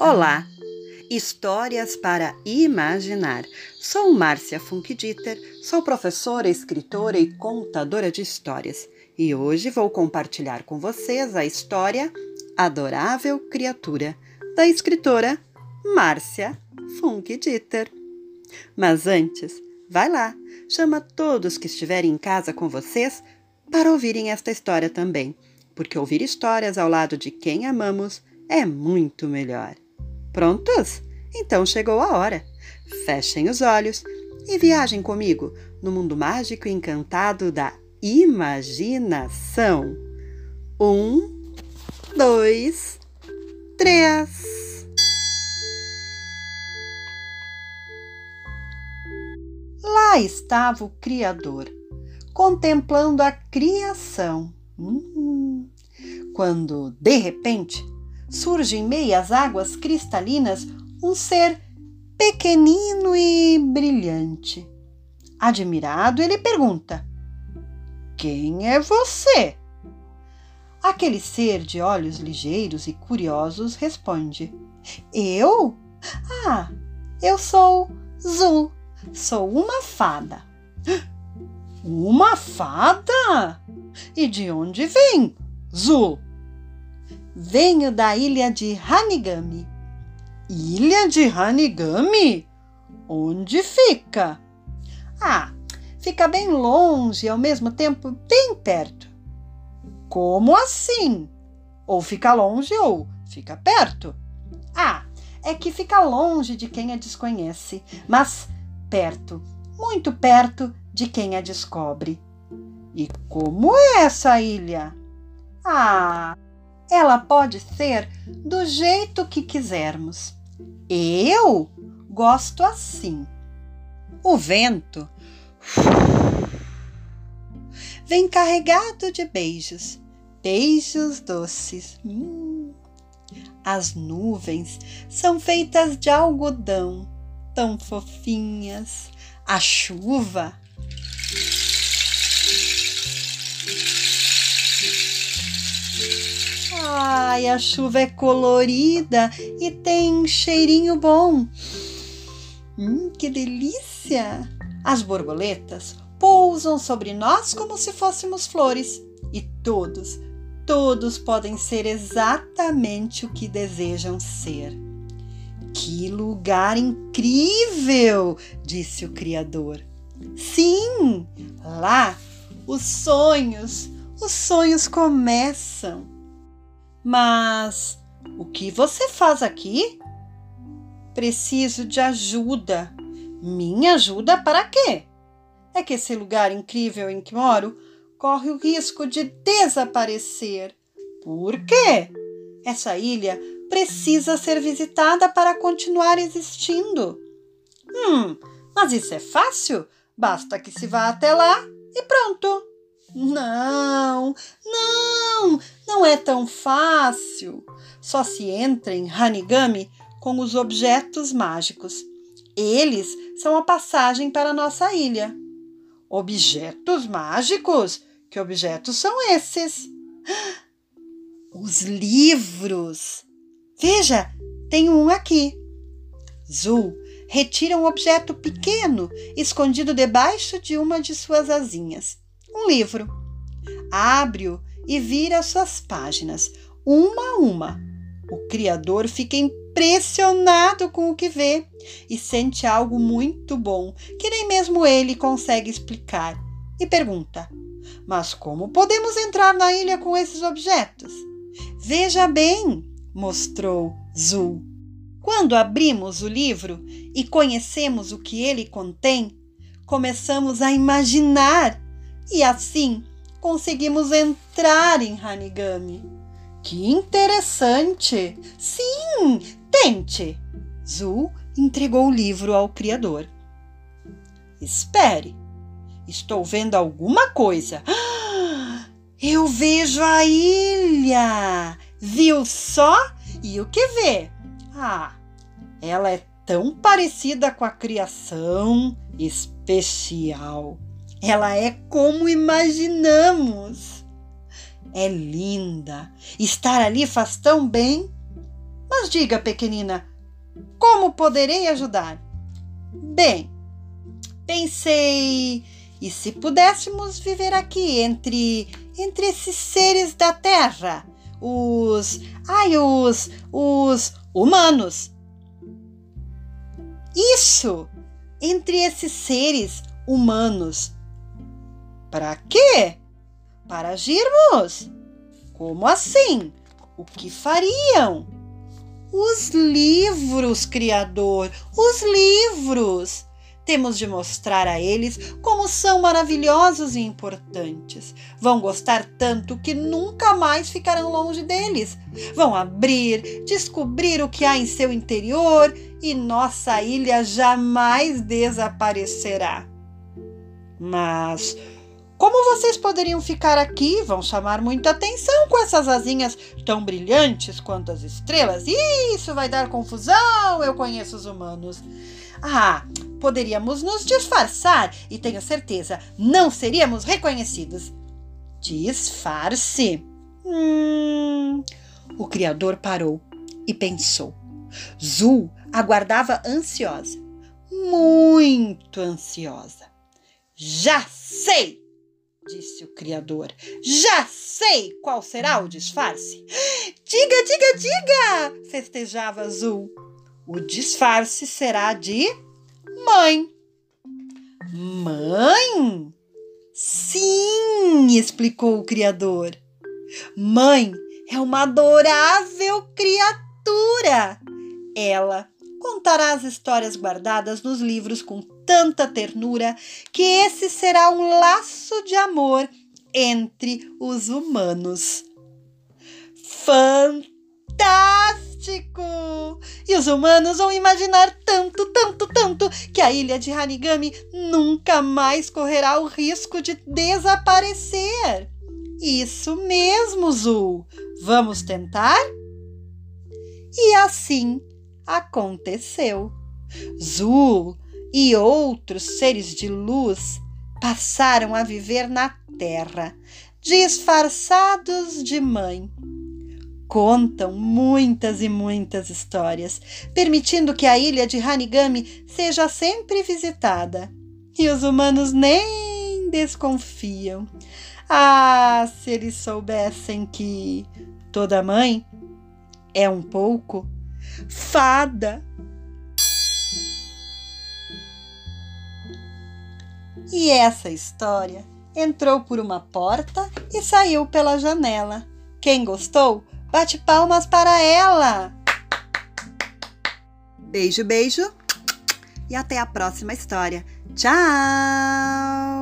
Olá! Histórias para imaginar. Sou Márcia Funkdieter, sou professora, escritora e contadora de histórias. E hoje vou compartilhar com vocês a história Adorável Criatura, da escritora Márcia Funkdieter. Mas antes, vai lá, chama todos que estiverem em casa com vocês para ouvirem esta história também, porque ouvir histórias ao lado de quem amamos é muito melhor. Prontos? Então chegou a hora. Fechem os olhos e viajem comigo no mundo mágico e encantado da imaginação. Um, dois, três. Lá estava o Criador, contemplando a criação. Hum, quando, de repente, surge em meio às águas cristalinas um ser pequenino e brilhante. Admirado, ele pergunta: Quem é você? Aquele ser de olhos ligeiros e curiosos responde: Eu? Ah, eu sou Zul, sou uma fada. Uma fada? E de onde vem, Zul? Venho da ilha de Hanigami. Ilha de Hanigami? Onde fica? Ah, fica bem longe e ao mesmo tempo bem perto. Como assim? Ou fica longe ou fica perto? Ah, é que fica longe de quem a desconhece, mas perto, muito perto de quem a descobre. E como é essa ilha? Ah, ela pode ser do jeito que quisermos. Eu gosto assim. O vento vem carregado de beijos, beijos doces. Hum. As nuvens são feitas de algodão, tão fofinhas. A chuva Ai, a chuva é colorida e tem cheirinho bom. Hum, que delícia! As borboletas pousam sobre nós como se fôssemos flores e todos, todos podem ser exatamente o que desejam ser. Que lugar incrível! disse o Criador. Sim, lá os sonhos, os sonhos começam. Mas o que você faz aqui? Preciso de ajuda. Minha ajuda para quê? É que esse lugar incrível em que moro corre o risco de desaparecer. Por quê? Essa ilha precisa ser visitada para continuar existindo. Hum, mas isso é fácil. Basta que se vá até lá e pronto. Não, não, não é tão fácil. Só se entra em Hanigami com os objetos mágicos. Eles são a passagem para nossa ilha. Objetos mágicos? Que objetos são esses? Os livros. Veja, tem um aqui. Zul retira um objeto pequeno escondido debaixo de uma de suas asinhas um livro. Abre-o e vira suas páginas, uma a uma. O criador fica impressionado com o que vê e sente algo muito bom que nem mesmo ele consegue explicar e pergunta: Mas como podemos entrar na ilha com esses objetos? Veja bem, mostrou Zul. Quando abrimos o livro e conhecemos o que ele contém, começamos a imaginar e assim conseguimos entrar em Hanigami. Que interessante! Sim, tente! Zu entregou o livro ao criador. Espere, estou vendo alguma coisa. Eu vejo a ilha! Viu só? E o que vê? Ah, ela é tão parecida com a criação especial. Ela é como imaginamos. É linda. Estar ali faz tão bem. Mas diga, pequenina, como poderei ajudar? Bem, pensei, e se pudéssemos viver aqui entre entre esses seres da Terra, os, ai, os, os humanos. Isso, entre esses seres humanos. Para quê? Para agirmos. Como assim? O que fariam? Os livros, Criador, os livros. Temos de mostrar a eles como são maravilhosos e importantes. Vão gostar tanto que nunca mais ficarão longe deles. Vão abrir, descobrir o que há em seu interior e nossa ilha jamais desaparecerá. Mas como vocês poderiam ficar aqui? Vão chamar muita atenção com essas asinhas tão brilhantes quanto as estrelas. Isso vai dar confusão, eu conheço os humanos. Ah, poderíamos nos disfarçar e tenho certeza não seríamos reconhecidos. Disfarce? Hum. O criador parou e pensou. Zul aguardava ansiosa, muito ansiosa. Já sei! Disse o criador. Já sei qual será o disfarce. Diga, diga, diga! festejava Azul. O disfarce será de mãe. Mãe? Sim, explicou o criador. Mãe é uma adorável criatura. Ela contará as histórias guardadas nos livros com tanta ternura que esse será um laço de amor entre os humanos. Fantástico! E os humanos vão imaginar tanto, tanto, tanto que a ilha de Hanigami nunca mais correrá o risco de desaparecer. Isso mesmo, Zul. Vamos tentar? E assim aconteceu. Zul e outros seres de luz passaram a viver na terra, disfarçados de mãe contam muitas e muitas histórias, permitindo que a ilha de Hanigami seja sempre visitada. E os humanos nem desconfiam. Ah, se eles soubessem que toda mãe é um pouco fada. E essa história entrou por uma porta e saiu pela janela. Quem gostou, Bate palmas para ela! Beijo, beijo e até a próxima história. Tchau!